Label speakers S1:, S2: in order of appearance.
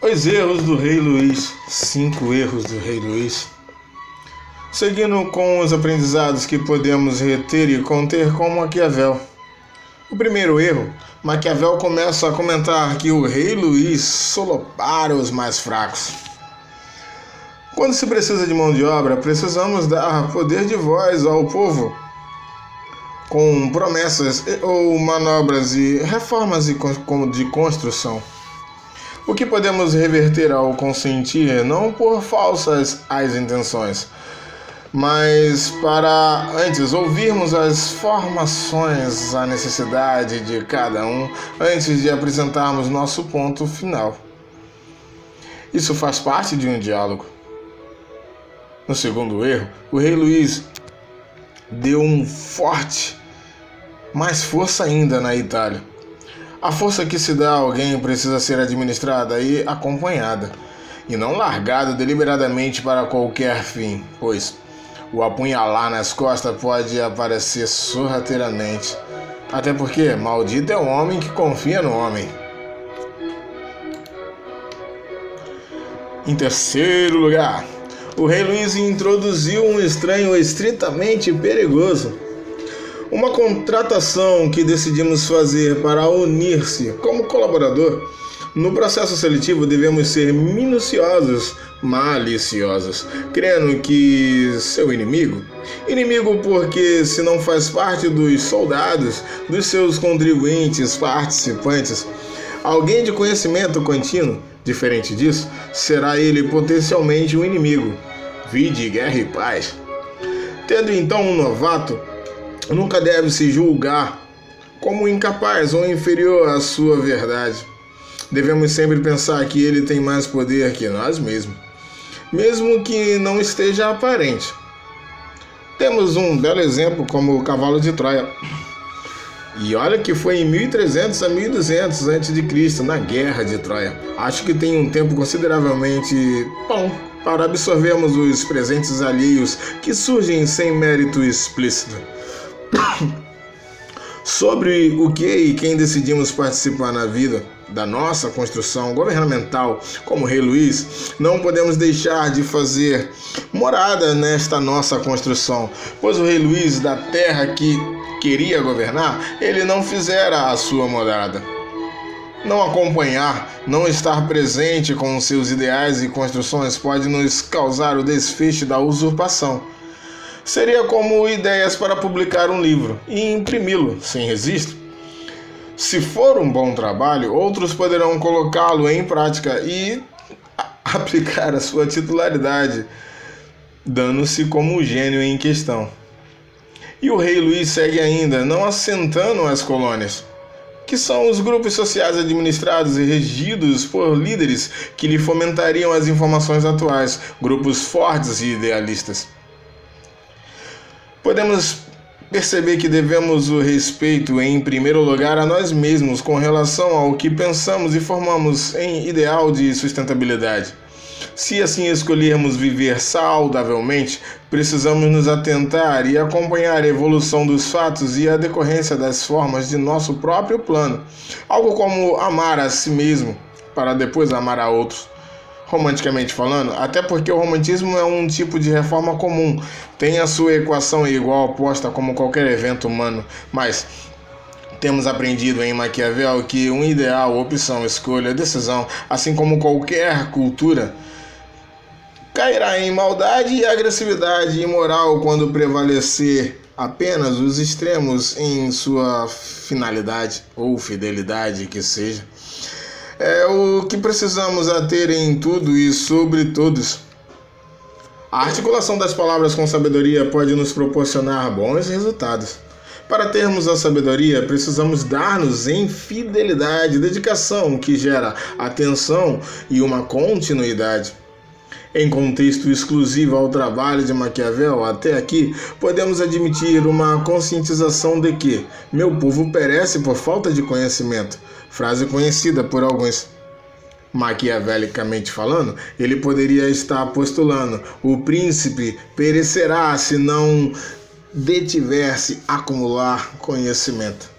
S1: Os erros do Rei Luís. Cinco erros do Rei Luís. Seguindo com os aprendizados que podemos reter e conter com Maquiavel. O primeiro erro, Maquiavel começa a comentar que o Rei Luís solopara os mais fracos. Quando se precisa de mão de obra, precisamos dar poder de voz ao povo com promessas ou manobras e reformas de construção. O que podemos reverter ao consentir, não por falsas as intenções, mas para antes ouvirmos as formações, a necessidade de cada um, antes de apresentarmos nosso ponto final. Isso faz parte de um diálogo. No segundo erro, o rei Luís deu um forte, mais força ainda na Itália a força que se dá a alguém precisa ser administrada e acompanhada, e não largada deliberadamente para qualquer fim, pois o apunhalar nas costas pode aparecer sorrateiramente. Até porque maldito é o homem que confia no homem. Em terceiro lugar, o rei Luís introduziu um estranho estritamente perigoso uma contratação que decidimos fazer para unir-se como colaborador. No processo seletivo devemos ser minuciosos, maliciosos, crendo que seu inimigo, inimigo porque se não faz parte dos soldados, dos seus contribuintes, participantes, alguém de conhecimento contínuo, diferente disso, será ele potencialmente um inimigo. Vide guerra e paz. Tendo então um novato, nunca deve se julgar como incapaz ou inferior à sua verdade. Devemos sempre pensar que ele tem mais poder que nós mesmos, mesmo que não esteja aparente. Temos um belo exemplo como o cavalo de Troia. E olha que foi em 1300 a 1200 a.C., na Guerra de Troia. Acho que tem um tempo consideravelmente bom para absorvermos os presentes alheios que surgem sem mérito explícito. Sobre o que e quem decidimos participar na vida da nossa construção governamental como Rei Luís, não podemos deixar de fazer morada nesta nossa construção, pois o Rei Luís, da terra que queria governar, ele não fizera a sua morada. Não acompanhar, não estar presente com seus ideais e construções pode nos causar o desfecho da usurpação seria como ideias para publicar um livro e imprimi-lo sem registro. Se for um bom trabalho, outros poderão colocá-lo em prática e aplicar a sua titularidade, dando-se como o gênio em questão. E o rei Luís segue ainda, não assentando as colônias, que são os grupos sociais administrados e regidos por líderes que lhe fomentariam as informações atuais, grupos fortes e idealistas podemos perceber que devemos o respeito, em primeiro lugar, a nós mesmos com relação ao que pensamos e formamos em ideal de sustentabilidade. Se assim escolhermos viver saudavelmente, precisamos nos atentar e acompanhar a evolução dos fatos e a decorrência das formas de nosso próprio plano, algo como amar a si mesmo para depois amar a outros romanticamente falando, até porque o romantismo é um tipo de reforma comum, tem a sua equação igual oposta como qualquer evento humano, mas temos aprendido em Maquiavel que um ideal, opção, escolha, decisão, assim como qualquer cultura, cairá em maldade e agressividade imoral quando prevalecer apenas os extremos em sua finalidade ou fidelidade que seja é o que precisamos a ter em tudo e sobre todos. A articulação das palavras com sabedoria pode nos proporcionar bons resultados. Para termos a sabedoria, precisamos dar-nos em fidelidade, dedicação, que gera atenção e uma continuidade. Em contexto exclusivo ao trabalho de Maquiavel, até aqui, podemos admitir uma conscientização de que meu povo perece por falta de conhecimento, frase conhecida por alguns. Maquiavelicamente falando, ele poderia estar postulando: o príncipe perecerá se não detiver-se acumular conhecimento.